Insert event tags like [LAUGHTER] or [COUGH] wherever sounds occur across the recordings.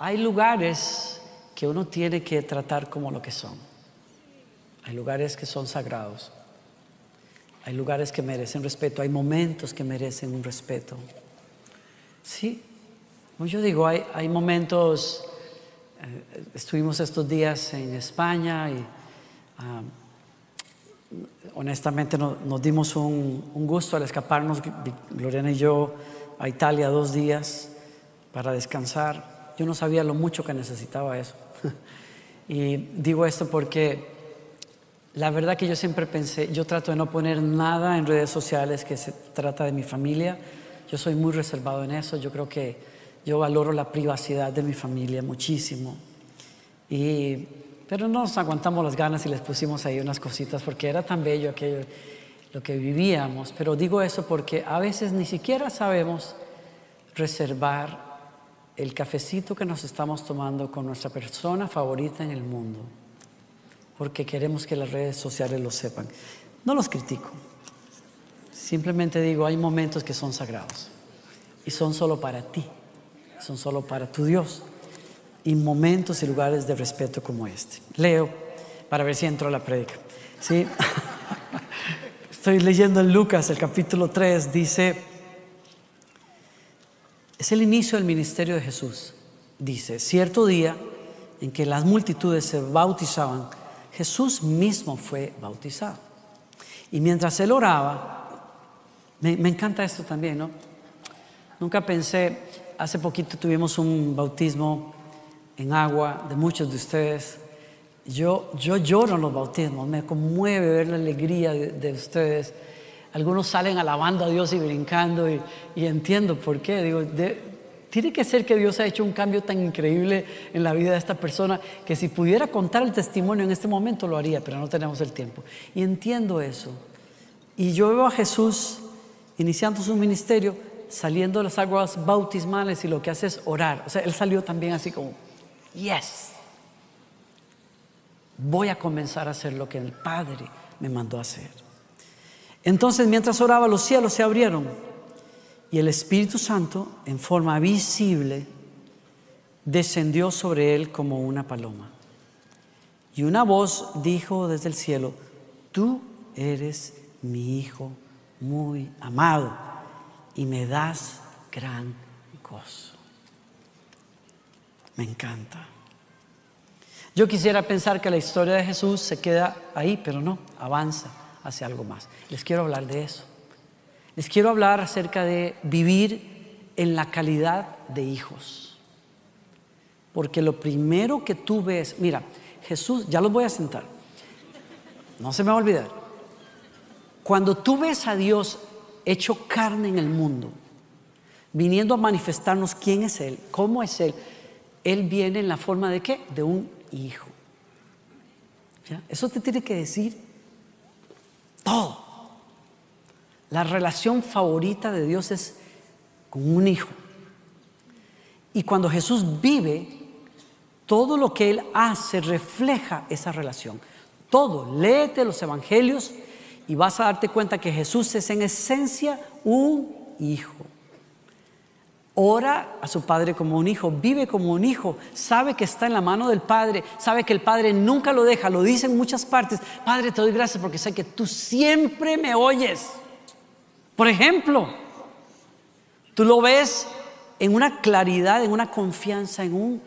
hay lugares que uno tiene que tratar como lo que son. Hay lugares que son sagrados. Hay lugares que merecen respeto. Hay momentos que merecen un respeto. Sí, yo digo, hay, momentos, eh, estuvimos estos días en España y ah, honestamente nos dimos un, gusto al escaparnos, Gloriana y yo, a Italia dos días para descansar. Yo no sabía lo mucho que necesitaba eso. [LAUGHS] y digo esto porque la verdad que yo siempre pensé, yo trato de no poner nada en redes sociales que se trata de mi familia. Yo soy muy reservado en eso. Yo creo que yo valoro la privacidad de mi familia muchísimo. Y pero no nos aguantamos las ganas y les pusimos ahí unas cositas porque era tan bello aquello, lo que vivíamos. Pero digo eso porque a veces ni siquiera sabemos reservar el cafecito que nos estamos tomando con nuestra persona favorita en el mundo, porque queremos que las redes sociales lo sepan. No los critico, simplemente digo, hay momentos que son sagrados y son solo para ti, son solo para tu Dios y momentos y lugares de respeto como este. Leo para ver si entro a la predica. ¿Sí? [LAUGHS] Estoy leyendo en Lucas, el capítulo 3, dice, es el inicio del ministerio de Jesús. Dice, cierto día en que las multitudes se bautizaban, Jesús mismo fue bautizado. Y mientras él oraba, me, encanta esto también, ¿no? Nunca pensé, hace poquito tuvimos un bautismo en agua de muchos de ustedes. Yo, yo lloro en los bautismos, me conmueve ver la alegría de, ustedes. Algunos salen alabando a Dios y brincando y, entiendo por qué. Digo, tiene que ser que Dios ha hecho un cambio tan increíble en la vida de esta persona que si pudiera contar el testimonio en este momento lo haría, pero no tenemos el tiempo. Y entiendo eso. Y yo veo a Jesús iniciando su ministerio, saliendo de las aguas bautismales y lo que hace es orar. O sea, él salió también así como yes, voy a comenzar a hacer lo que el Padre me mandó a hacer. Entonces, mientras oraba, los cielos se abrieron y el Espíritu Santo, en forma visible, descendió sobre él como una paloma. Y una voz dijo desde el cielo, tú eres mi Hijo muy amado y me das gran gozo. Me encanta. Yo quisiera pensar que la historia de Jesús se queda ahí, pero no, avanza hacia algo más. Les quiero hablar de eso. Les quiero hablar acerca de vivir en la calidad de hijos. Porque lo primero que tú ves, mira, Jesús, ya los voy a sentar, no se me va a olvidar. Cuando tú ves a Dios hecho carne en el mundo, viniendo a manifestarnos quién es Él, cómo es Él, él viene en la forma de qué? De un hijo. Eso te tiene que decir todo. La relación favorita de Dios es con un hijo. Y cuando Jesús vive, todo lo que Él hace refleja esa relación. Todo, léete los evangelios y vas a darte cuenta que Jesús es en esencia un hijo ora a su padre como un hijo, vive como un hijo, sabe que está en la mano del padre, sabe que el padre nunca lo deja, lo dice en muchas partes. Padre, te doy gracias porque sé que tú siempre me oyes. Por ejemplo, tú lo ves en una claridad, en una confianza, en un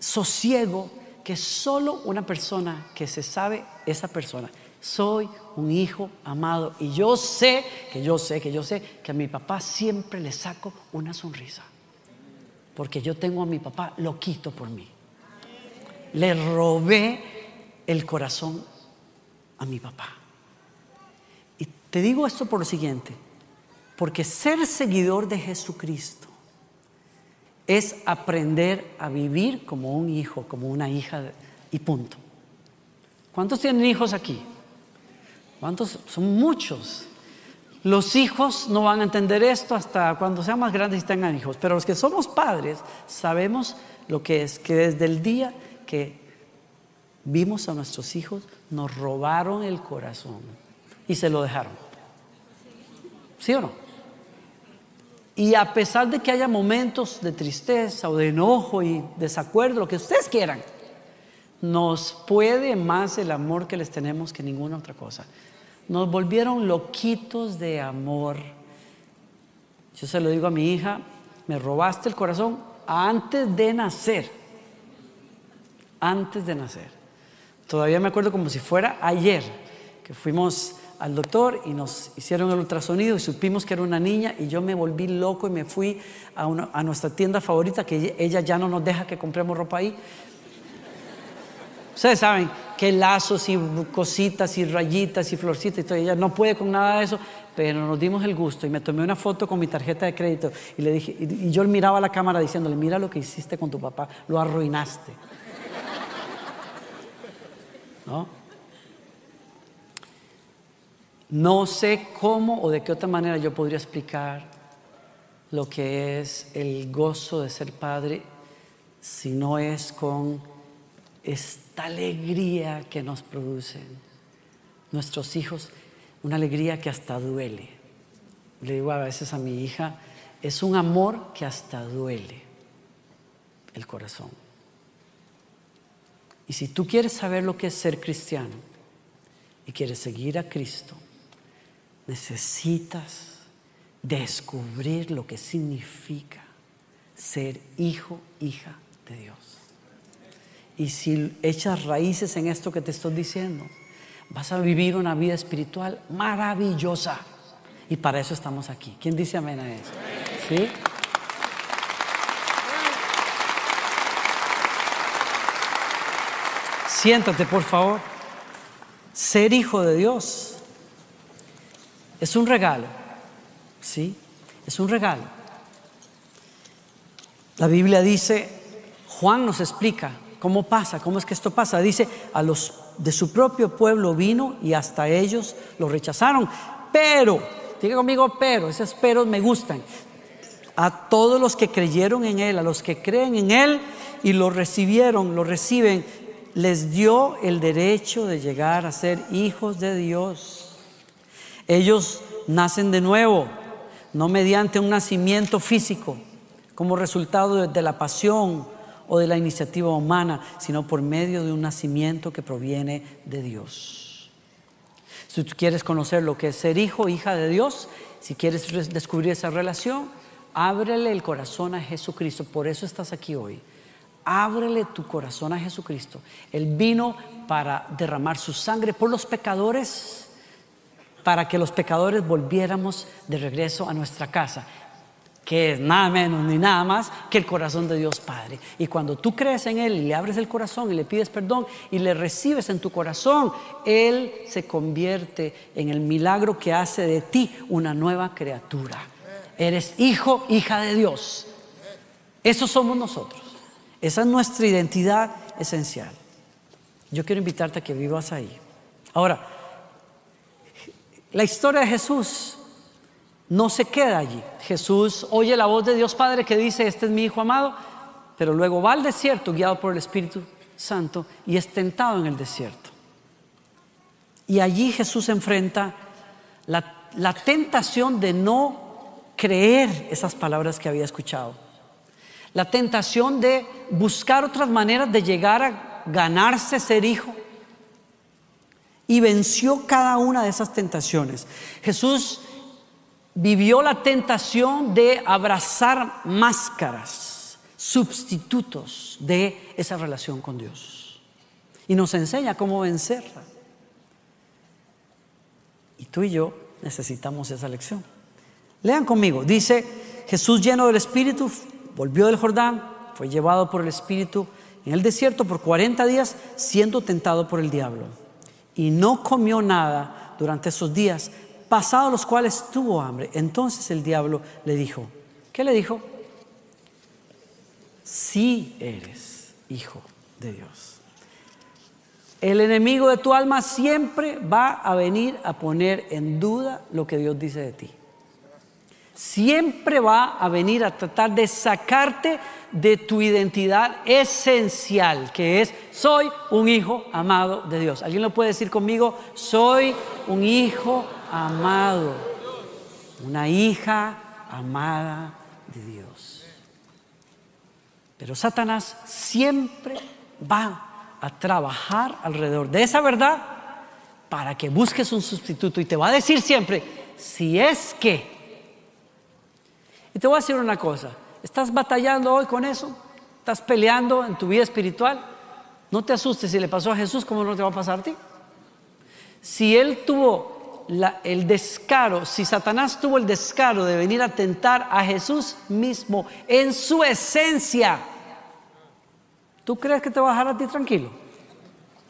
sosiego que solo una persona que se sabe, esa persona, soy un hijo amado y yo sé, que yo sé, que yo sé que a mi papá siempre le saco una sonrisa. Porque yo tengo a mi papá, lo quito por mí. Le robé el corazón a mi papá. Y te digo esto por lo siguiente, porque ser seguidor de Jesucristo es aprender a vivir como un hijo, como una hija y punto. ¿Cuántos tienen hijos aquí? ¿Cuántos? Son muchos. Los hijos no van a entender esto hasta cuando sean más grandes y tengan hijos, pero los que somos padres sabemos lo que es, que desde el día que vimos a nuestros hijos, nos robaron el corazón y se lo dejaron. ¿Sí o no? Y a pesar de que haya momentos de tristeza o de enojo y desacuerdo, lo que ustedes quieran, nos puede más el amor que les tenemos que ninguna otra cosa. Nos volvieron loquitos de amor. Yo se lo digo a mi hija, me robaste el corazón antes de nacer. Antes de nacer. Todavía me acuerdo como si fuera ayer, que fuimos al doctor y nos hicieron el ultrasonido y supimos que era una niña y yo me volví loco y me fui a, nuestra tienda favorita que ella ya no nos deja que compremos ropa ahí. Ustedes saben que lazos y cositas y rayitas y florcitas y todo. Ella no puede con nada de eso, pero nos dimos el gusto y me tomé una foto con mi tarjeta de crédito y le dije, y yo miraba a la cámara diciéndole, mira lo que hiciste con tu papá, lo arruinaste. ¿No? No sé cómo o de qué otra manera yo podría explicar lo que es el gozo de ser padre si no es con esta alegría que nos producen nuestros hijos, una alegría que hasta duele. Le digo a veces a mi hija, es un amor que hasta duele el corazón. Y si tú quieres saber lo que es ser cristiano y quieres seguir a Cristo, necesitas descubrir lo que significa ser hijo, hija de Dios. Y si echas raíces en esto que te estoy diciendo, vas a vivir una vida espiritual maravillosa. Y para eso estamos aquí. ¿Quién dice amén a eso? ¿Sí? Siéntate, por favor. Ser hijo de Dios es un regalo, ¿sí? Es un regalo. La Biblia dice, Juan nos explica cómo pasa, cómo es que esto pasa. Dice, a los de su propio pueblo vino y hasta ellos lo rechazaron. Pero, diga conmigo, pero, esos peros me gustan. A todos los que creyeron en Él, a los que creen en Él y lo recibieron, lo reciben, les dio el derecho de llegar a ser hijos de Dios. Ellos nacen de nuevo, no mediante un nacimiento físico, como resultado de, la pasión o de la iniciativa humana, sino por medio de un nacimiento que proviene de Dios. Si tú quieres conocer lo que es ser hijo, hija de Dios, si quieres descubrir esa relación, ábrele el corazón a Jesucristo. Por eso estás aquí hoy. Ábrele tu corazón a Jesucristo. Él vino para derramar su sangre por los pecadores para que los pecadores volviéramos de regreso a nuestra casa, que es nada menos ni nada más que el corazón de Dios Padre. Y cuando tú crees en Él y le abres el corazón y le pides perdón y le recibes en tu corazón, Él se convierte en el milagro que hace de ti una nueva criatura. Eres hijo, hija de Dios. Eso somos nosotros. Esa es nuestra identidad esencial. Yo quiero invitarte a que vivas ahí. Ahora, la historia de Jesús no se queda allí. Jesús oye la voz de Dios Padre que dice, este es mi Hijo amado, pero luego va al desierto guiado por el Espíritu Santo y es tentado en el desierto. Y allí Jesús enfrenta la, la tentación de no creer esas palabras que había escuchado. La tentación de buscar otras maneras de llegar a ganarse ser hijo y venció cada una de esas tentaciones. Jesús vivió la tentación de abrazar máscaras, sustitutos de esa relación con Dios. Y nos enseña cómo vencerla. Y tú y yo necesitamos esa lección. Lean conmigo. Dice, Jesús lleno del Espíritu, volvió del Jordán, fue llevado por el Espíritu en el desierto por 40 días, siendo tentado por el diablo y no comió nada durante esos días, pasados los cuales tuvo hambre. Entonces el diablo le dijo, ¿qué le dijo? Si eres hijo de Dios. El enemigo de tu alma siempre va a venir a poner en duda lo que Dios dice de ti siempre va a venir a tratar de sacarte de tu identidad esencial, que es soy un hijo amado de Dios. ¿Alguien lo puede decir conmigo? Soy un hijo amado, una hija amada de Dios. Pero Satanás siempre va a trabajar alrededor de esa verdad para que busques un sustituto y te va a decir siempre, si es que... Y te voy a decir una cosa, ¿estás batallando hoy con eso? ¿Estás peleando en tu vida espiritual? No te asustes si le pasó a Jesús, ¿cómo no te va a pasar a ti? Si él tuvo el descaro, si Satanás tuvo el descaro de venir a tentar a Jesús mismo en su esencia, ¿tú crees que te va a dejar a ti tranquilo?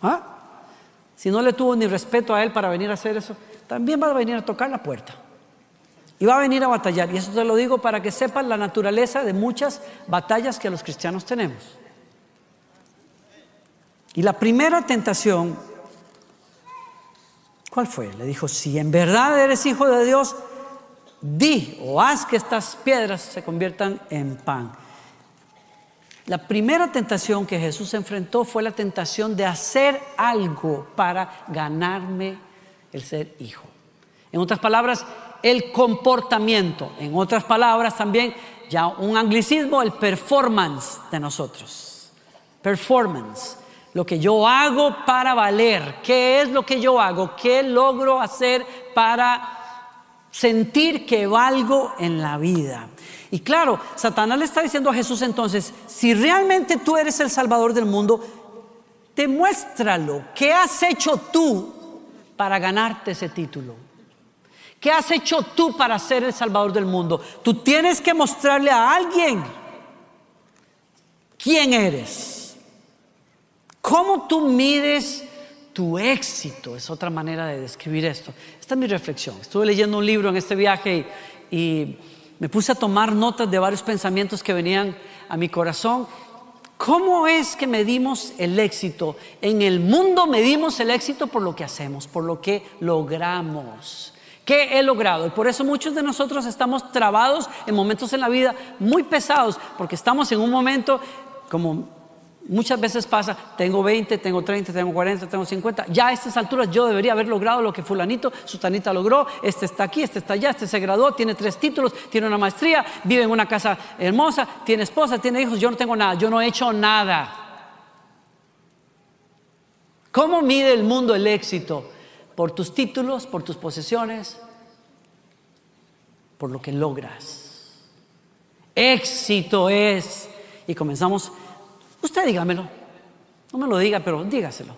¿Ah? Si no le tuvo ni respeto a él para venir a hacer eso, también va a venir a tocar la puerta. Y va a venir a batallar. Y eso te lo digo para que sepan la naturaleza de muchas batallas que los cristianos tenemos. Y la primera tentación ¿Cuál fue? Le dijo, si en verdad eres hijo de Dios, di o haz que estas piedras se conviertan en pan. La primera tentación que Jesús enfrentó fue la tentación de hacer algo para ganarme el ser hijo. En otras palabras, el comportamiento. En otras palabras, también ya un anglicismo, el performance de nosotros. Performance lo que yo hago para valer. ¿Qué es lo que yo hago? ¿Qué logro hacer para sentir que valgo en la vida? Y claro, Satanás le está diciendo a Jesús entonces, si realmente tú eres el Salvador del mundo, demuéstralo. ¿Qué has hecho tú para ganarte ese título? ¿Qué has hecho tú para ser el Salvador del mundo? Tú tienes que mostrarle a alguien quién eres. ¿Cómo tú mides tu éxito? Es otra manera de describir esto. Esta es mi reflexión. Estuve leyendo un libro en este viaje y, me puse a tomar notas de varios pensamientos que venían a mi corazón. ¿Cómo es que medimos el éxito? En el mundo medimos el éxito por lo que hacemos, por lo que logramos. ¿Qué he logrado? Y por eso muchos de nosotros estamos trabados en momentos en la vida muy pesados, porque estamos en un momento como Muchas veces pasa, tengo 20, tengo 30, tengo 40, tengo 50. Ya a estas alturas yo debería haber logrado lo que fulanito, sutanita logró. Este está aquí, este está allá, este se graduó, tiene tres títulos, tiene una maestría, vive en una casa hermosa, tiene esposa, tiene hijos. Yo no tengo nada, yo no he hecho nada. ¿Cómo mide el mundo el éxito? Por tus títulos, por tus posesiones, por lo que logras. Éxito es. Y comenzamos Usted dígamelo. No me lo diga, pero dígaselo.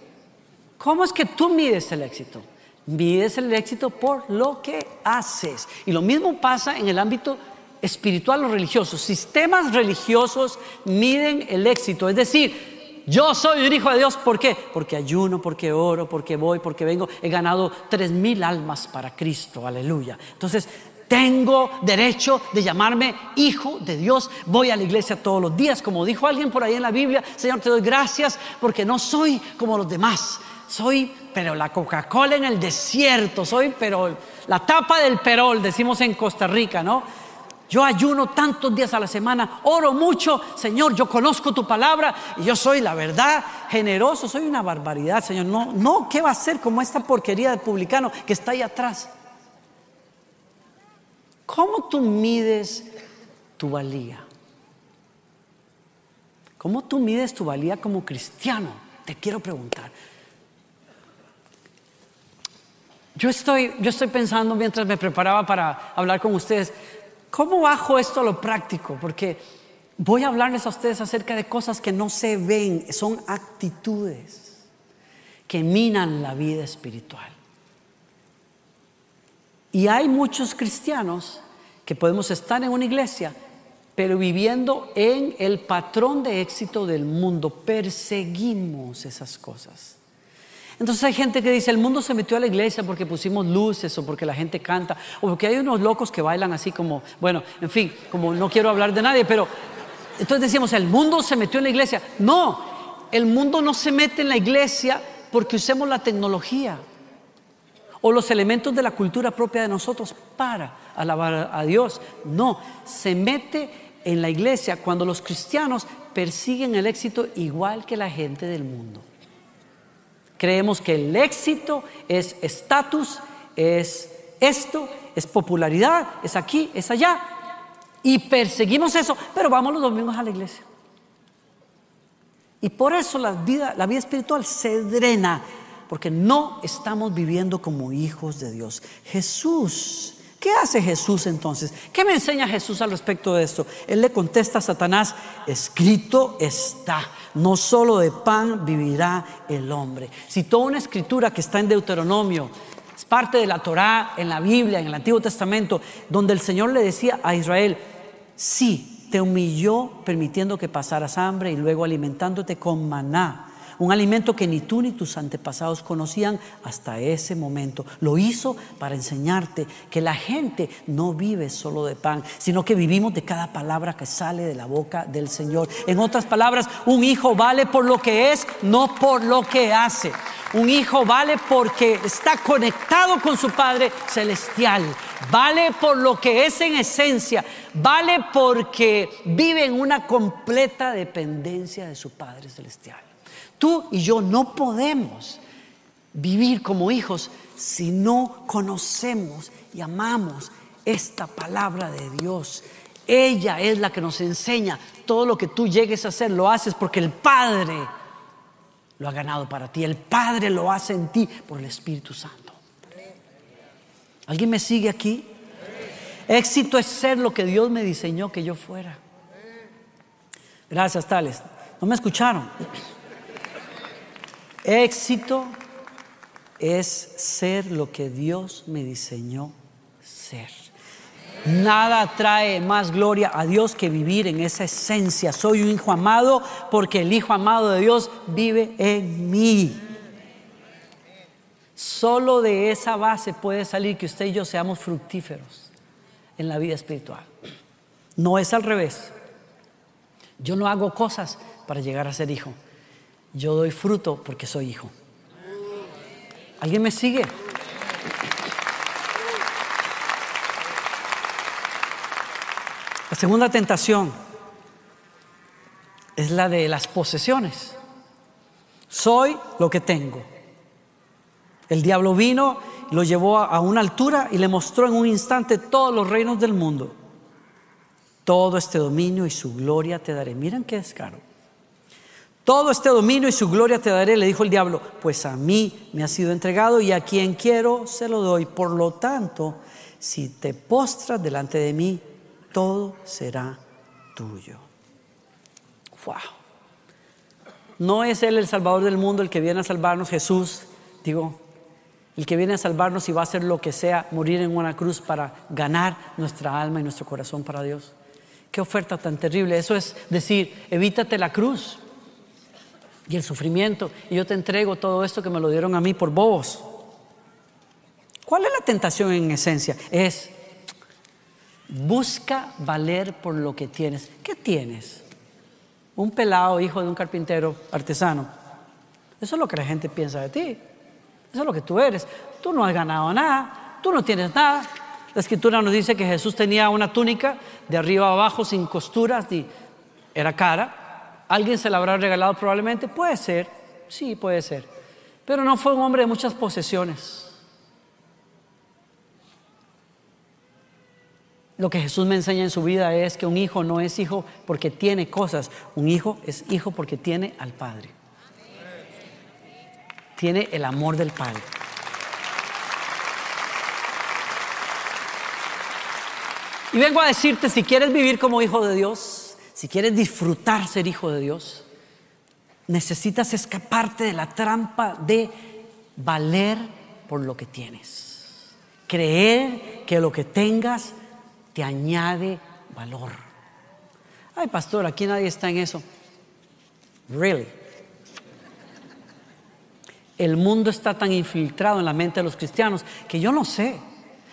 ¿Cómo es que tú mides el éxito? Mides el éxito por lo que haces. Y lo mismo pasa en el ámbito espiritual o religioso. Sistemas religiosos miden el éxito. Es decir, yo soy un hijo de Dios. ¿Por qué? Porque ayuno, porque oro, porque voy, porque vengo. He ganado tres mil almas para Cristo. Aleluya. Entonces, tengo derecho de llamarme hijo de Dios. Voy a la iglesia todos los días, como dijo alguien por ahí en la Biblia. Señor, te doy gracias porque no soy como los demás. Soy, pero la Coca-Cola en el desierto. Soy, pero la tapa del perol, decimos en Costa Rica, ¿no? Yo ayuno tantos días a la semana, oro mucho, Señor, yo conozco tu palabra y yo soy la verdad generoso, soy una barbaridad, Señor. No, no, ¿qué va a ser como esta porquería de publicano que está ahí atrás? ¿Cómo tú mides tu valía? ¿Cómo tú mides tu valía como cristiano? Te quiero preguntar. Yo estoy, yo estoy pensando mientras me preparaba para hablar con ustedes, ¿cómo bajo esto a lo práctico? Porque voy a hablarles a ustedes acerca de cosas que no se ven, son actitudes que minan la vida espiritual. Y hay muchos cristianos que podemos estar en una iglesia, pero viviendo en el patrón de éxito del mundo. Perseguimos esas cosas. Entonces hay gente que dice, el mundo se metió a la iglesia porque pusimos luces o porque la gente canta o porque hay unos locos que bailan así como, bueno, en fin, como no quiero hablar de nadie, pero entonces decimos, el mundo se metió en la iglesia. No, el mundo no se mete en la iglesia porque usemos la tecnología o los elementos de la cultura propia de nosotros para alabar a Dios. No, se mete en la iglesia cuando los cristianos persiguen el éxito igual que la gente del mundo. Creemos que el éxito es estatus, es esto, es popularidad, es aquí, es allá. Y perseguimos eso, pero vamos los domingos a la iglesia. Y por eso la vida, la vida espiritual se drena, porque no estamos viviendo como hijos de Dios. Jesús, ¿qué hace Jesús entonces? ¿Qué me enseña Jesús al respecto de esto? Él le contesta a Satanás, escrito está, no solo de pan vivirá el hombre. Citó una escritura que está en Deuteronomio, es parte de la Torá, en la Biblia, en el Antiguo Testamento, donde el Señor le decía a Israel, sí, te humilló permitiendo que pasaras hambre y luego alimentándote con maná, un alimento que ni tú ni tus antepasados conocían hasta ese momento. Lo hizo para enseñarte que la gente no vive solo de pan, sino que vivimos de cada palabra que sale de la boca del Señor. En otras palabras, un hijo vale por lo que es, no por lo que hace. Un hijo vale porque está conectado con su Padre Celestial. Vale por lo que es en esencia. Vale porque vive en una completa dependencia de su Padre Celestial. Tú y yo no podemos vivir como hijos si no conocemos y amamos esta palabra de Dios. Ella es la que nos enseña todo lo que tú llegues a hacer, lo haces porque el Padre lo ha ganado para ti. El Padre lo hace en ti por el Espíritu Santo. ¿Alguien me sigue aquí? Éxito es ser lo que Dios me diseñó que yo fuera. Gracias, Tales. ¿No me escucharon? Éxito es ser lo que Dios me diseñó ser. Nada trae más gloria a Dios que vivir en esa esencia. Soy un hijo amado porque el hijo amado de Dios vive en mí. Solo de esa base puede salir que usted y yo seamos fructíferos en la vida espiritual. No es al revés. Yo no hago cosas para llegar a ser hijo. Yo doy fruto porque soy hijo. ¿Alguien me sigue? La segunda tentación es la de las posesiones. Soy lo que tengo. El diablo vino, lo llevó a una altura y le mostró en un instante todos los reinos del mundo. Todo este dominio y su gloria te daré. Miren qué descaro. Todo este dominio y su gloria te daré, le dijo el diablo, pues a mí me ha sido entregado y a quien quiero se lo doy. Por lo tanto, si te postras delante de mí, todo será tuyo. Wow. No es Él el Salvador del mundo, el que viene a salvarnos, Jesús, digo, el que viene a salvarnos y va a hacer lo que sea, morir en una cruz para ganar nuestra alma y nuestro corazón para Dios. Qué oferta tan terrible. Eso es decir, evítate la cruz y el sufrimiento y yo te entrego todo esto que me lo dieron a mí por bobos. ¿Cuál es la tentación en esencia? Es Busca valer por lo que tienes. ¿Qué tienes? Un pelado hijo de un carpintero artesano. Eso es lo que la gente piensa de ti. Eso es lo que tú eres. Tú no has ganado nada. Tú no tienes nada. La escritura nos dice que Jesús tenía una túnica de arriba a abajo sin costuras y era cara. ¿Alguien se la habrá regalado probablemente? Puede ser. Sí, puede ser. Pero no fue un hombre de muchas posesiones. Lo que Jesús me enseña en su vida es que un hijo no es hijo porque tiene cosas, un hijo es hijo porque tiene al Padre. Tiene el amor del Padre. Y vengo a decirte, si quieres vivir como hijo de Dios, si quieres disfrutar ser hijo de Dios, necesitas escaparte de la trampa de valer por lo que tienes. Creer que lo que tengas te añade valor. Ay, pastor, aquí nadie está en eso. Really. El mundo está tan infiltrado en la mente de los cristianos que yo no sé.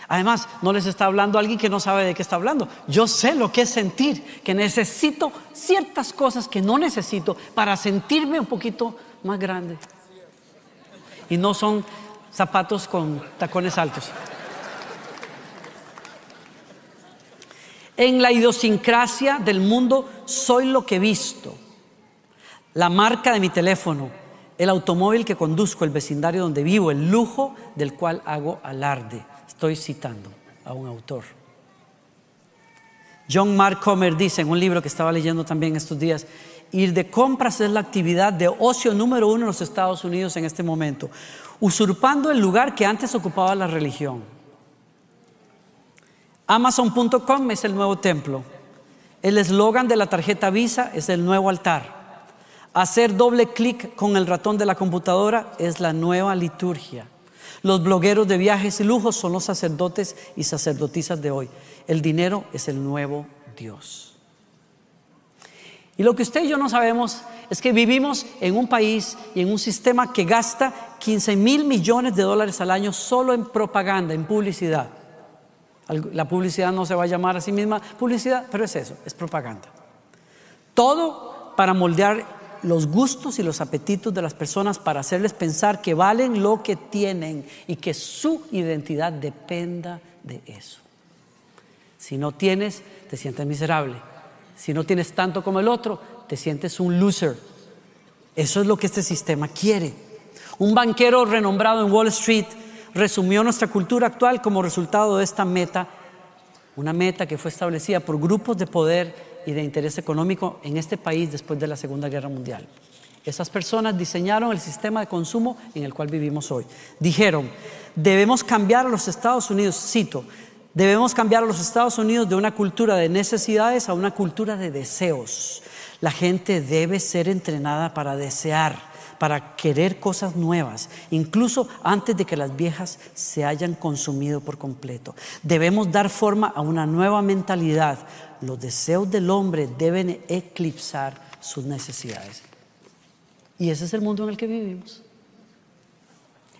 Además, no les está hablando alguien que no sabe de qué está hablando. Yo sé lo que es sentir, que necesito ciertas cosas que no necesito para sentirme un poquito más grande. Y no son zapatos con tacones altos. En la idiosincrasia del mundo soy lo que he visto. La marca de mi teléfono, el automóvil que conduzco, el vecindario donde vivo, el lujo del cual hago alarde. Estoy citando a un autor. John Mark Comer dice en un libro que estaba leyendo también estos días, ir de compras es la actividad de ocio número uno en los Estados Unidos en este momento, usurpando el lugar que antes ocupaba la religión. Amazon.com es el nuevo templo. El eslogan de la tarjeta Visa es el nuevo altar. Hacer doble clic con el ratón de la computadora es la nueva liturgia. Los blogueros de viajes y lujos son los sacerdotes y sacerdotisas de hoy. El dinero es el nuevo Dios. Y lo que usted y yo no sabemos es que vivimos en un país y en un sistema que gasta 15 mil millones de dólares al año solo en propaganda, en publicidad. La publicidad no se va a llamar a sí misma publicidad, pero es eso, es propaganda. Todo para moldear los gustos y los apetitos de las personas para hacerles pensar que valen lo que tienen y que su identidad dependa de eso. Si no tienes, te sientes miserable. Si no tienes tanto como el otro, te sientes un loser. Eso es lo que este sistema quiere. Un banquero renombrado en Wall Street resumió nuestra cultura actual como resultado de esta meta, una meta que fue establecida por grupos de poder y de interés económico en este país después de la Segunda Guerra Mundial. Esas personas diseñaron el sistema de consumo en el cual vivimos hoy. Dijeron, debemos cambiar a los Estados Unidos, cito, debemos cambiar a los Estados Unidos de una cultura de necesidades a una cultura de deseos. La gente debe ser entrenada para desear para querer cosas nuevas, incluso antes de que las viejas se hayan consumido por completo. Debemos dar forma a una nueva mentalidad. Los deseos del hombre deben eclipsar sus necesidades. Y ese es el mundo en el que vivimos.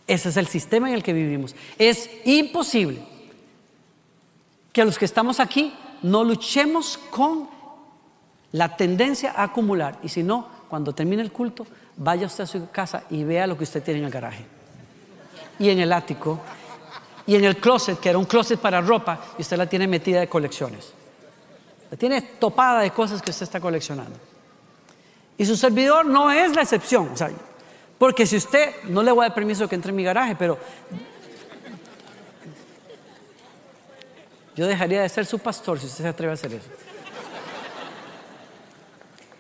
Ese es el sistema en el que vivimos. Es imposible que los que estamos aquí no luchemos con la tendencia a acumular. Y si no, cuando termine el culto, vaya usted a su casa y vea lo que usted tiene en el garaje. Y en el ático. Y en el closet, que era un closet para ropa, y usted la tiene metida de colecciones. Tiene topada de cosas que usted está coleccionando. Y su servidor no es la excepción. porque si usted, no le voy a dar permiso que entre en mi garaje, pero yo dejaría de ser su pastor si usted se atreve a hacer eso.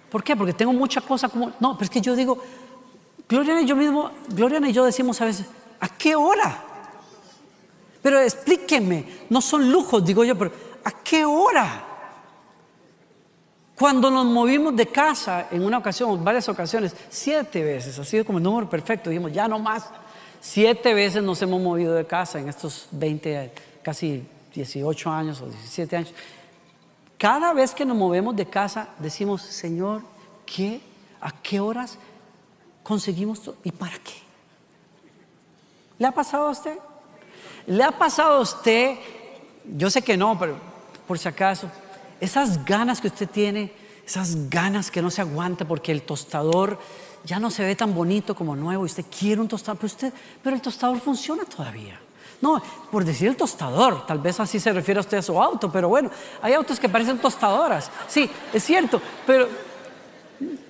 ¿Por qué? Porque tengo mucha cosa como... No, pero es que yo digo, Gloriana y yo mismo, Gloriana y yo decimos a veces, ¿a qué hora? Pero explíqueme, no son lujos, digo yo, pero ¿a qué hora? Cuando nos movimos de casa en una ocasión, varias ocasiones, siete veces, ha sido como el número perfecto, dijimos, ya no más. Siete veces nos hemos movido de casa en estos 20, casi 18 años o 17 años. Cada vez que nos movemos de casa, decimos, Señor, ¿qué? ¿A qué horas conseguimos todo? ¿Y para qué? ¿Le ha pasado a usted? ¿Le ha pasado a usted? Yo sé que no, pero por si acaso, esas ganas que usted tiene, esas ganas que no se aguanta porque el tostador ya no se ve tan bonito como nuevo y usted quiere un tostador, pero, usted, pero el tostador funciona todavía. No, por decir el tostador, tal vez así se refiere a usted a su auto, pero bueno, hay autos que parecen tostadoras. Sí, es cierto, pero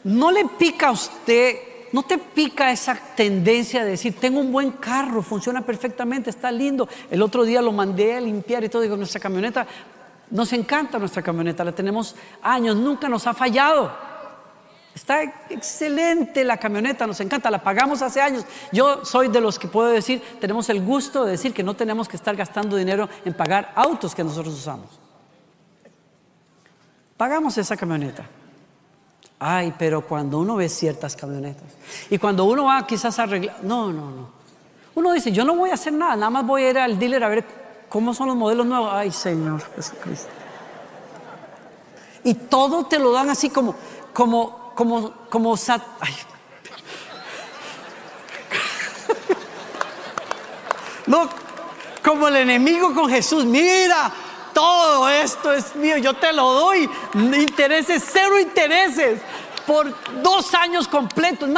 no le pica a usted, no te pica esa tendencia de decir, tengo un buen carro, funciona perfectamente, está lindo. El otro día lo mandé a limpiar y todo, digo, nuestra camioneta, nos encanta nuestra camioneta, la tenemos años, nunca nos ha fallado. Está excelente la camioneta, nos encanta, la pagamos hace años. Yo soy de los que puedo decir, tenemos el gusto de decir que no tenemos que estar gastando dinero en pagar autos que nosotros usamos. Pagamos esa camioneta. Ay, pero cuando uno ve ciertas camionetas y cuando uno va quizás a arreglar, no, no, no. Uno dice, yo no voy a hacer nada, nada más voy a ir al dealer a ver cómo son los modelos nuevos. Ay, Señor Jesucristo. Y todo te lo dan así como, como, como, como No, como el enemigo con Jesús. Mira, todo esto es mío, yo te lo doy. Intereses, cero intereses. Por dos años completos.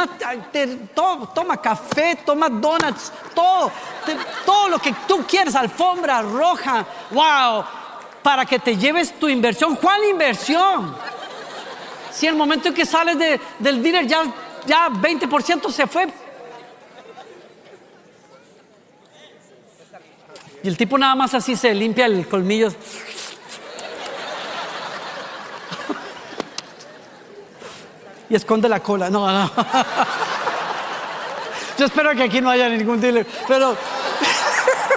toma café, toma donuts, todo. todo lo que tú quieres, alfombra roja. ¡Wow! Para que te lleves tu inversión. ¿Cuál inversión? Si el momento en que sales del dealer ya, ya 20% se fue. Y el tipo nada más así se limpia el colmillo. Y esconde la cola. No, no. Yo espero que aquí no haya ningún dealer, pero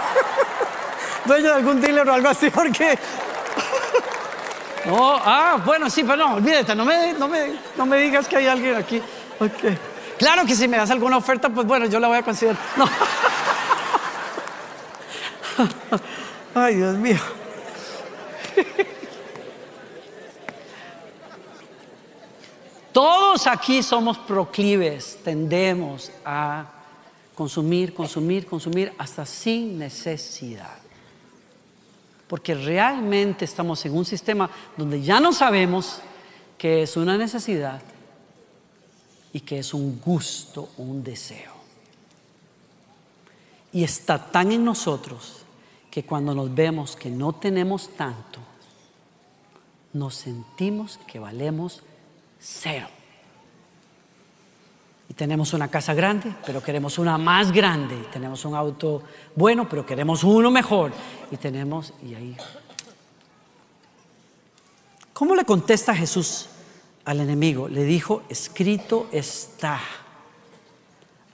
[LAUGHS] dueño de algún dealer o algo así, porque no, ah, bueno, sí, pero no, olvídate, no me, no me, no me digas que hay alguien aquí. Okay. Claro que si me das alguna oferta, pues bueno, yo la voy a considerar. No. [LAUGHS] Ay, Dios mío. Todos aquí somos proclives, tendemos a consumir, consumir, consumir hasta sin necesidad. Porque realmente estamos en un sistema donde ya no sabemos que es una necesidad y que es un gusto, un deseo. Y está tan en nosotros que cuando nos vemos que no tenemos tanto, nos sentimos que valemos cero. Y tenemos una casa grande, pero queremos una más grande. tenemos un auto bueno, pero queremos uno mejor. Y tenemos, y ahí. ¿Cómo le contesta Jesús al enemigo? Le dijo, escrito está,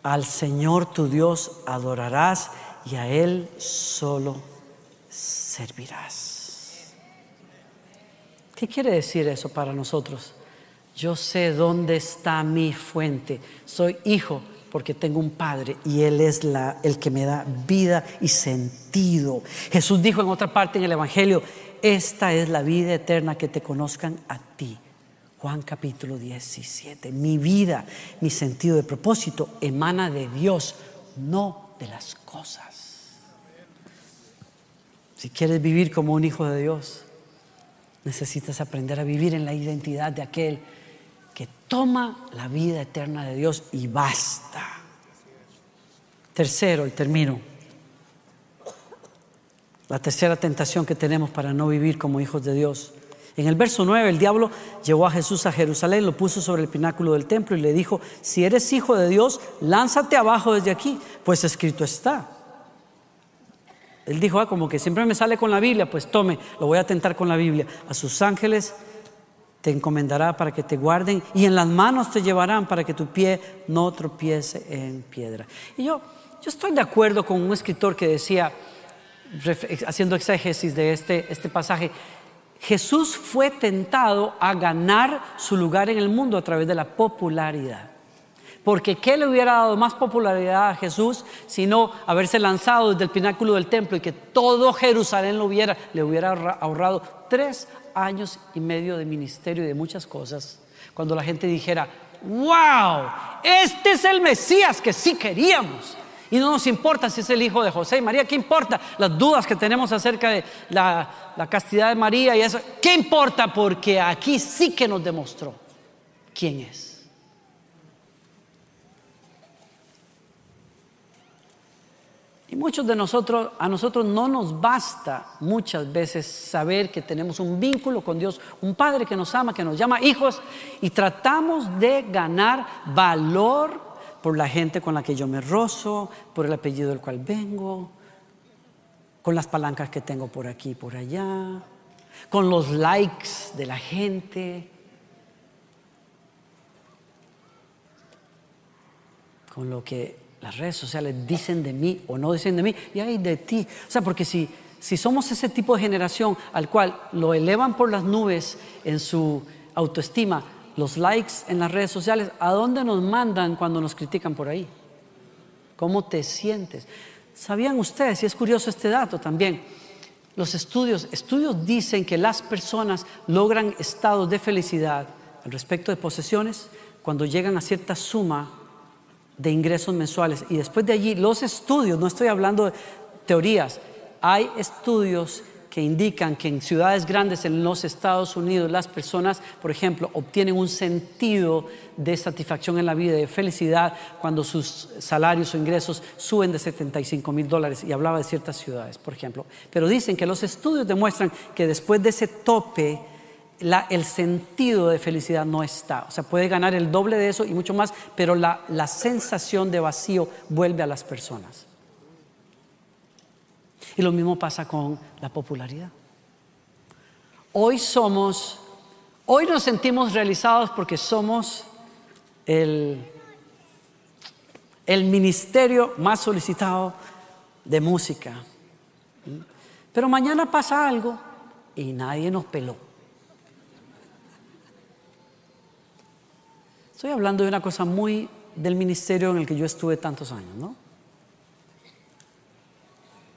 al Señor tu Dios adorarás y a Él solo servirás. ¿Qué quiere decir eso para nosotros? Yo sé dónde está mi fuente. Soy hijo porque tengo un padre y Él es el que me da vida y sentido. Jesús dijo en otra parte en el Evangelio, esta es la vida eterna, que te conozcan a ti. Juan capítulo 17. Mi vida, mi sentido de propósito emana de Dios, no de las cosas. Si quieres vivir como un hijo de Dios, necesitas aprender a vivir en la identidad de aquel que toma la vida eterna de Dios y basta. Tercero, y termino. La tercera tentación que tenemos para no vivir como hijos de Dios. En el verso 9 el diablo llevó a Jesús a Jerusalén, lo puso sobre el pináculo del templo y le dijo, si eres hijo de Dios, lánzate abajo desde aquí, pues escrito está. Él dijo, ah, como que siempre me sale con la Biblia, pues tome, lo voy a tentar con la Biblia. A sus ángeles te encomendará para que te guarden y en las manos te llevarán para que tu pie no tropiece en piedra. Y yo, yo estoy de acuerdo con un escritor que decía, haciendo exégesis de este, este pasaje, Jesús fue tentado a ganar su lugar en el mundo a través de la popularidad. Porque ¿qué le hubiera dado más popularidad a Jesús sino haberse lanzado desde el pináculo del templo y que todo Jerusalén lo hubiera, le hubiera ahorrado tres años y medio de ministerio y de muchas cosas, cuando la gente dijera, wow, este es el Mesías que sí queríamos. Y no nos importa si es el hijo de José y María, ¿qué importa? Las dudas que tenemos acerca de la, la castidad de María y eso, ¿qué importa? Porque aquí sí que nos demostró quién es. Y muchos de nosotros, a nosotros no nos basta muchas veces saber que tenemos un vínculo con Dios, un Padre que nos ama, que nos llama hijos, y tratamos de ganar valor por la gente con la que yo me rozo, por el apellido del cual vengo, con las palancas que tengo por aquí y por allá, con los likes de la gente, con lo que las redes sociales dicen de mí o no dicen de mí, y hay de ti. O sea, porque si, si somos ese tipo de generación al cual lo elevan por las nubes en su autoestima, los likes en las redes sociales, ¿a dónde nos mandan cuando nos critican por ahí? ¿Cómo te sientes? ¿Sabían ustedes, y es curioso este dato también, los estudios, estudios dicen que las personas logran estados de felicidad al respecto de posesiones cuando llegan a cierta suma de ingresos mensuales. Y después de allí, los estudios, no estoy hablando de teorías, hay estudios que indican que en ciudades grandes en los Estados Unidos las personas, por ejemplo, obtienen un sentido de satisfacción en la vida, de felicidad, cuando sus salarios o ingresos suben de 75 mil dólares. Y hablaba de ciertas ciudades, por ejemplo. Pero dicen que los estudios demuestran que después de ese tope el sentido de felicidad no está. O sea, puede ganar el doble de eso y mucho más, pero la, la sensación de vacío vuelve a las personas. Y lo mismo pasa con la popularidad. Hoy somos, hoy nos sentimos realizados porque somos el, el ministerio más solicitado de música. Pero mañana pasa algo y nadie nos peló. Estoy hablando de una cosa muy del ministerio en el que yo estuve tantos años, ¿no?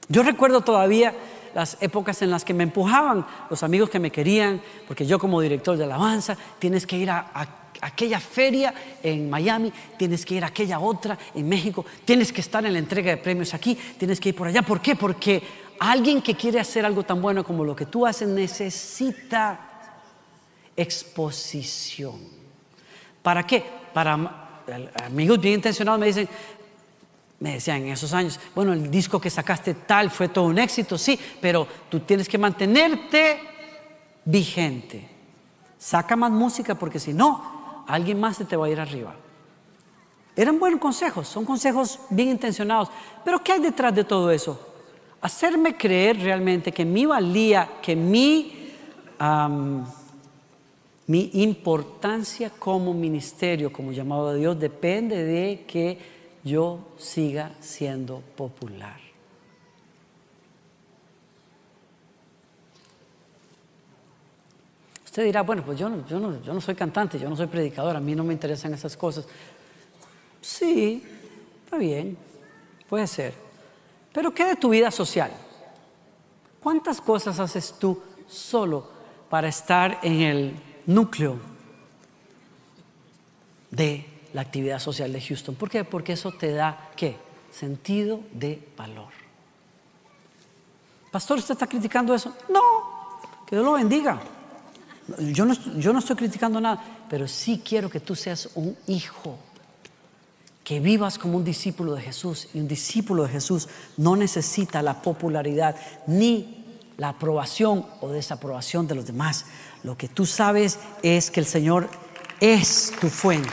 Yo recuerdo todavía las épocas en las que me empujaban los amigos que me querían, porque yo como director de alabanza, tienes que ir a, aquella feria en Miami, tienes que ir a aquella otra en México, tienes que estar en la entrega de premios aquí, tienes que ir por allá. ¿Por qué? Porque alguien que quiere hacer algo tan bueno como lo que tú haces necesita exposición. ¿Para qué? Para amigos bien intencionados me dicen, me decían en esos años, bueno, el disco que sacaste tal fue todo un éxito, sí, pero tú tienes que mantenerte vigente. Saca más música porque si no, alguien más se te va a ir arriba. Eran buenos consejos, son consejos bien intencionados, pero ¿qué hay detrás de todo eso? Hacerme creer realmente que mi valía, que mi, mi importancia como ministerio, como llamado de Dios, depende de que yo siga siendo popular. Usted dirá, bueno, pues yo no soy cantante, yo no soy predicador, a mí no me interesan esas cosas. Sí, está bien, puede ser. Pero ¿qué de tu vida social? ¿Cuántas cosas haces tú solo para estar en el núcleo de la actividad social de Houston. ¿Por qué? Porque eso te da, ¿qué? Sentido de valor. Pastor, ¿usted está criticando eso? No, que Dios lo bendiga. Yo no, yo no estoy criticando nada, pero sí quiero que tú seas un hijo, que vivas como un discípulo de Jesús. Y un discípulo de Jesús no necesita la popularidad ni la aprobación o desaprobación de los demás. Lo que tú sabes es que el Señor es tu fuente.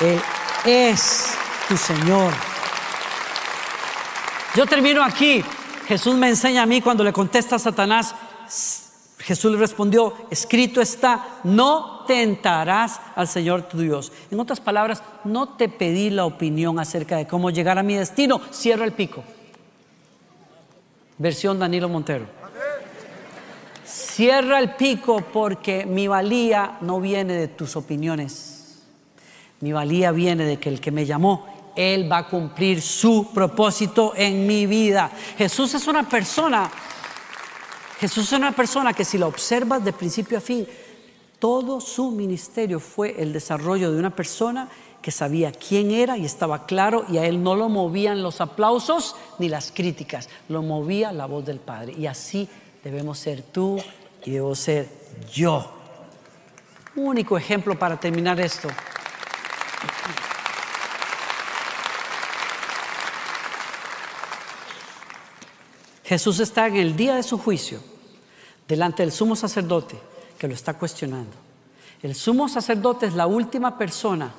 Él es tu Señor. Yo termino aquí. Jesús me enseña a mí cuando le contesta a Satanás, Jesús le respondió, escrito está, no tentarás al Señor tu Dios. En otras palabras, no te pedí la opinión acerca de cómo llegar a mi destino, cierra el pico. Versión Danilo Montero. Cierra el pico porque mi valía no viene de tus opiniones. Mi valía viene de que el que me llamó, Él va a cumplir su propósito en mi vida. Jesús es una persona, Jesús es una persona que si la observas de principio a fin, todo su ministerio fue el desarrollo de una persona que sabía quién era y estaba claro y a él no lo movían los aplausos ni las críticas, lo movía la voz del Padre. Y así debemos ser tú y debo ser yo. Único ejemplo para terminar esto. Jesús está en el día de su juicio delante del sumo sacerdote que lo está cuestionando. El sumo sacerdote es la última persona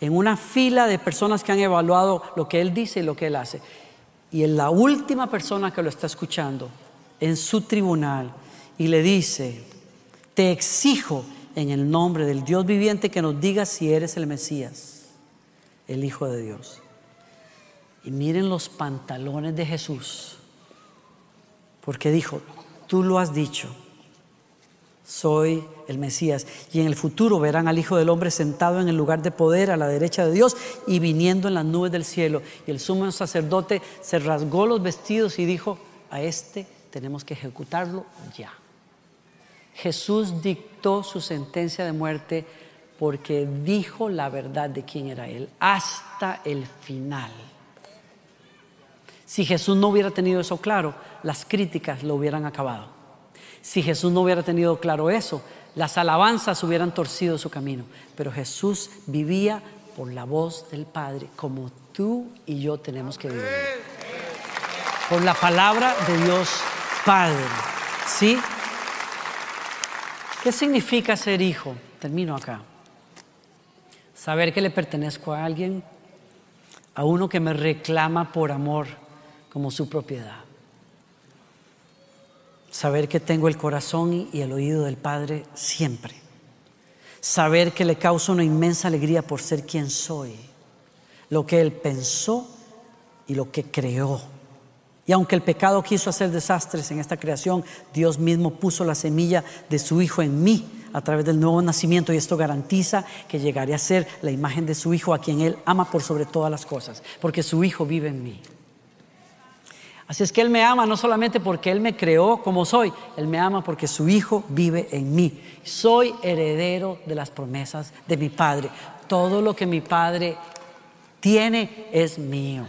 en una fila de personas que han evaluado lo que él dice y lo que él hace. Y es la última persona que lo está escuchando en su tribunal y le dice, te exijo en el nombre del Dios viviente que nos digas si eres el Mesías, el Hijo de Dios. Y miren los pantalones de Jesús porque dijo, tú lo has dicho, soy el Mesías. Y en el futuro verán al Hijo del Hombre sentado en el lugar de poder a la derecha de Dios y viniendo en las nubes del cielo. Y el sumo sacerdote se rasgó los vestidos y dijo, a este tenemos que ejecutarlo ya. Jesús dictó su sentencia de muerte porque dijo la verdad de quién era Él hasta el final. Si Jesús no hubiera tenido eso claro, las críticas lo hubieran acabado. Si Jesús no hubiera tenido claro eso, las alabanzas hubieran torcido su camino. Pero Jesús vivía por la voz del Padre, como tú y yo tenemos que vivir. Por la palabra de Dios Padre. ¿Sí? ¿Qué significa ser hijo? Termino acá. Saber que le pertenezco a alguien, a uno que me reclama por amor como su propiedad. Saber que tengo el corazón y el oído del Padre siempre. saber que le causa una inmensa alegría por ser quien soy, lo que Él pensó y lo que creó. Y aunque el pecado quiso hacer desastres en esta creación, Dios mismo puso la semilla de su Hijo en mí a través del nuevo nacimiento y esto garantiza que llegaré a ser la imagen de su Hijo a quien Él ama por sobre todas las cosas, porque su Hijo vive en mí. Así es que Él me ama no solamente porque Él me creó como soy, Él me ama porque su Hijo vive en mí. Soy heredero de las promesas de mi Padre. Todo lo que mi Padre tiene es mío.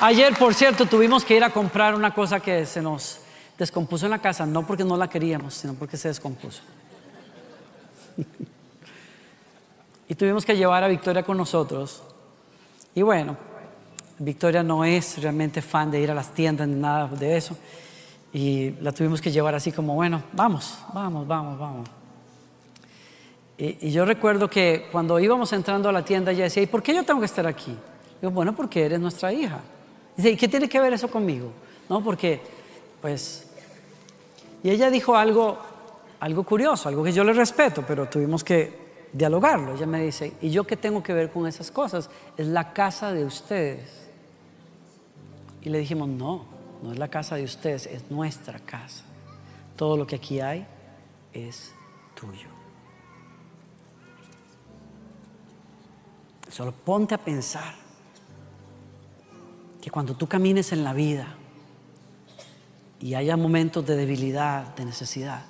Ayer, por cierto, tuvimos que ir a comprar una cosa que se nos descompuso en la casa, no porque no la queríamos, sino porque se descompuso. Y tuvimos que llevar a Victoria con nosotros. Y bueno, Victoria no es realmente fan de ir a las tiendas ni nada de eso. Y la tuvimos que llevar así como, bueno, vamos, vamos, vamos, vamos. Y, yo recuerdo que cuando íbamos entrando a la tienda ella decía, ¿y por qué yo tengo que estar aquí? Digo, bueno, porque eres nuestra hija. Dice, ¿y qué tiene que ver eso conmigo? No, porque, pues, y ella dijo algo, algo curioso, algo que yo le respeto, pero tuvimos que dialogarlo. Ella me dice, ¿y yo qué tengo que ver con esas cosas? Es la casa de ustedes. Y le dijimos, no, no es la casa de ustedes, es nuestra casa. Todo lo que aquí hay es tuyo. Solo ponte a pensar que cuando tú camines en la vida y haya momentos de debilidad, de necesidad,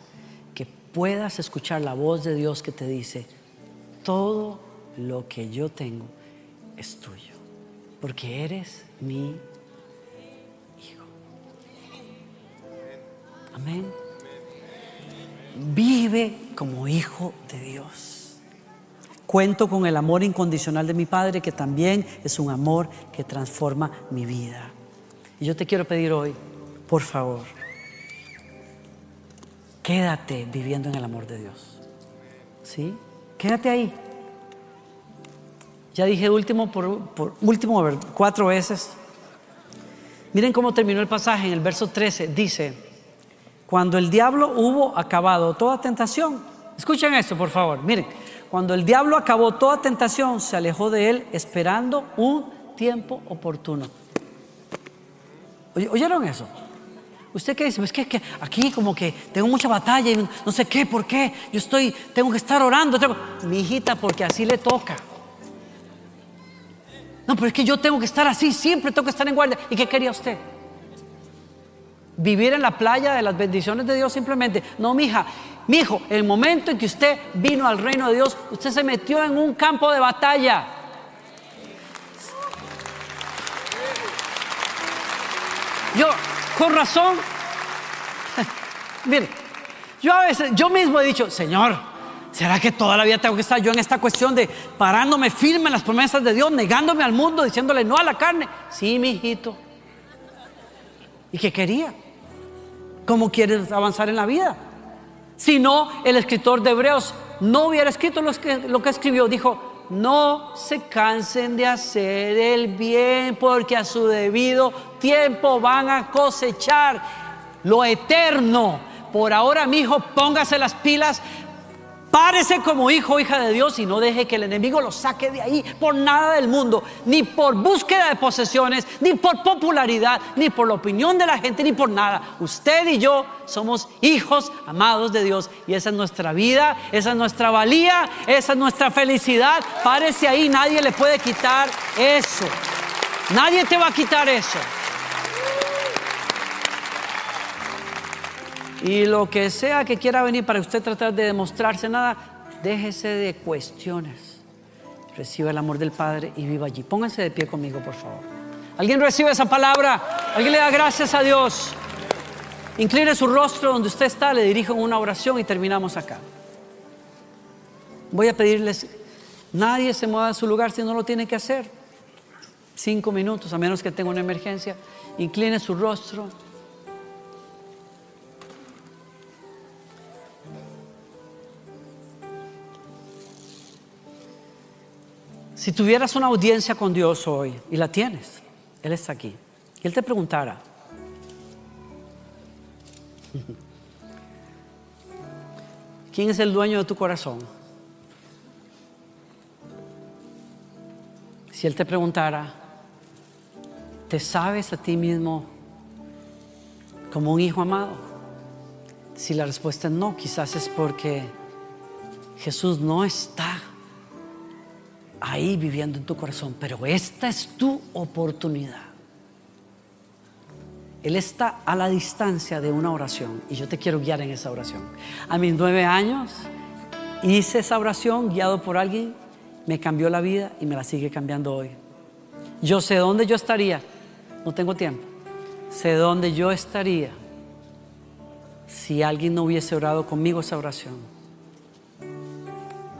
que puedas escuchar la voz de Dios que te dice, todo lo que yo tengo es tuyo, porque eres mi hijo. Amén. Vive como hijo de Dios. Cuento con el amor incondicional de mi Padre, que también es un amor que transforma mi vida. Y yo te quiero pedir hoy, por favor, quédate viviendo en el amor de Dios. ¿Sí? Quédate ahí. Ya dije último por, último cuatro veces. Miren cómo terminó el pasaje en el verso 13. Dice, cuando el diablo hubo acabado toda tentación, escuchen esto por favor, miren, cuando el diablo acabó toda tentación, se alejó de él esperando un tiempo oportuno. ¿Oyeron eso? ¿Usted qué dice? Es que, que, aquí como que tengo mucha batalla y no sé qué, por qué. Yo estoy, tengo que estar orando. Mi hijita, porque así le toca. No, pero es que yo tengo que estar así, siempre tengo que estar en guardia. ¿Y qué quería usted? Vivir en la playa de las bendiciones de Dios simplemente. No, mija, mi hijo, el momento en que usted vino al reino de Dios, usted se metió en un campo de batalla. Yo, con razón. [LAUGHS] Mire, yo a veces, yo mismo he dicho, Señor, ¿será que toda la vida tengo que estar yo en esta cuestión de parándome firme en las promesas de Dios, negándome al mundo, diciéndole no a la carne? Sí, mi hijito. ¿Y qué quería? ¿Cómo quieres avanzar en la vida? Si no, el escritor de Hebreos no hubiera escrito lo que, lo que escribió, dijo, no se cansen de hacer el bien, porque a su debido tiempo van a cosechar lo eterno. Por ahora, mi hijo, póngase las pilas, Párese como hijo o hija de Dios y no deje que el enemigo lo saque de ahí por nada del mundo, ni por búsqueda de posesiones, ni por popularidad, ni por la opinión de la gente, ni por nada. Usted y yo somos hijos amados de Dios y esa es nuestra vida, esa es nuestra valía, esa es nuestra felicidad. Párese ahí, nadie le puede quitar eso. Nadie te va a quitar eso. Y lo que sea que quiera venir para usted tratar de demostrarse nada, déjese de cuestiones. Reciba el amor del Padre y viva allí. Pónganse de pie conmigo, por favor. ¿Alguien recibe esa palabra? ¿Alguien le da gracias a Dios? Incline su rostro donde usted está, le dirijo una oración y terminamos acá. Voy a pedirles, nadie se mueva de su lugar si no lo tiene que hacer. Cinco minutos, a menos que tenga una emergencia. Incline su rostro. Si tuvieras una audiencia con Dios hoy, y la tienes, Él está aquí, y Él te preguntara, [LAUGHS] ¿quién es el dueño de tu corazón? Si Él te preguntara, ¿te sabes a ti mismo como un hijo amado? Si la respuesta es no, quizás es porque Jesús no está ahí viviendo en tu corazón, pero esta es tu oportunidad. Él está a la distancia de una oración y yo te quiero guiar en esa oración. A mis nueve años hice esa oración guiado por alguien, me cambió la vida y me la sigue cambiando hoy. Yo sé dónde yo estaría, no tengo tiempo, sé dónde yo estaría si alguien no hubiese orado conmigo esa oración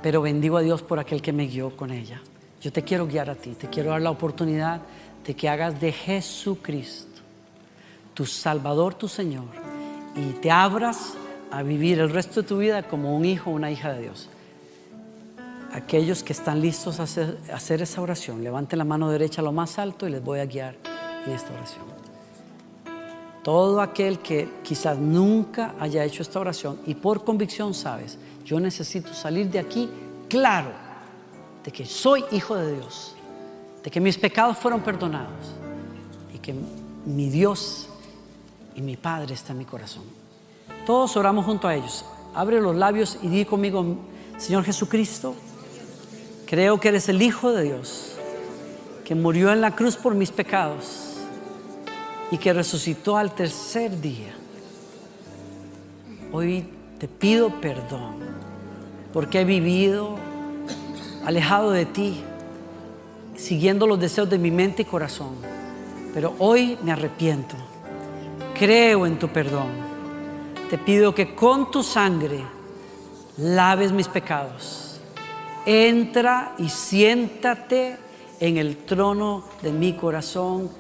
pero bendigo a Dios por aquel que me guió con ella. Yo te quiero guiar a ti, te quiero dar la oportunidad de que hagas de Jesucristo tu Salvador, tu Señor, y te abras a vivir el resto de tu vida como un hijo o una hija de Dios. Aquellos que están listos a hacer, a hacer esa oración, levanten la mano derecha lo más alto y les voy a guiar en esta oración. Todo aquel que quizás nunca haya hecho esta oración y por convicción sabes, yo necesito salir de aquí claro de que soy hijo de Dios, de que mis pecados fueron perdonados y que mi Dios y mi Padre está en mi corazón. Todos oramos junto a ellos. Abre los labios y di conmigo, Señor Jesucristo, creo que eres el Hijo de Dios, que murió en la cruz por mis pecados y que resucitó al tercer día. Hoy te pido perdón porque he vivido alejado de ti, siguiendo los deseos de mi mente y corazón. Pero hoy me arrepiento, creo en tu perdón. Te pido que con tu sangre laves mis pecados. Entra y siéntate en el trono de mi corazón,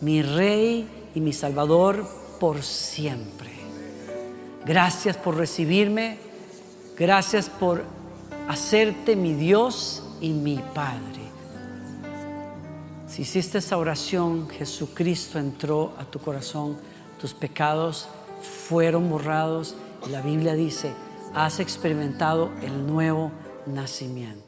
mi Rey y mi Salvador por siempre. Gracias por recibirme. Gracias por hacerte mi Dios y mi Padre. Si hiciste esa oración, Jesucristo entró a tu corazón, tus pecados fueron borrados la Biblia dice, has experimentado el nuevo nacimiento.